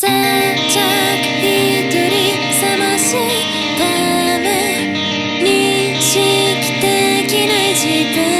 先着一人さましため認識できない時間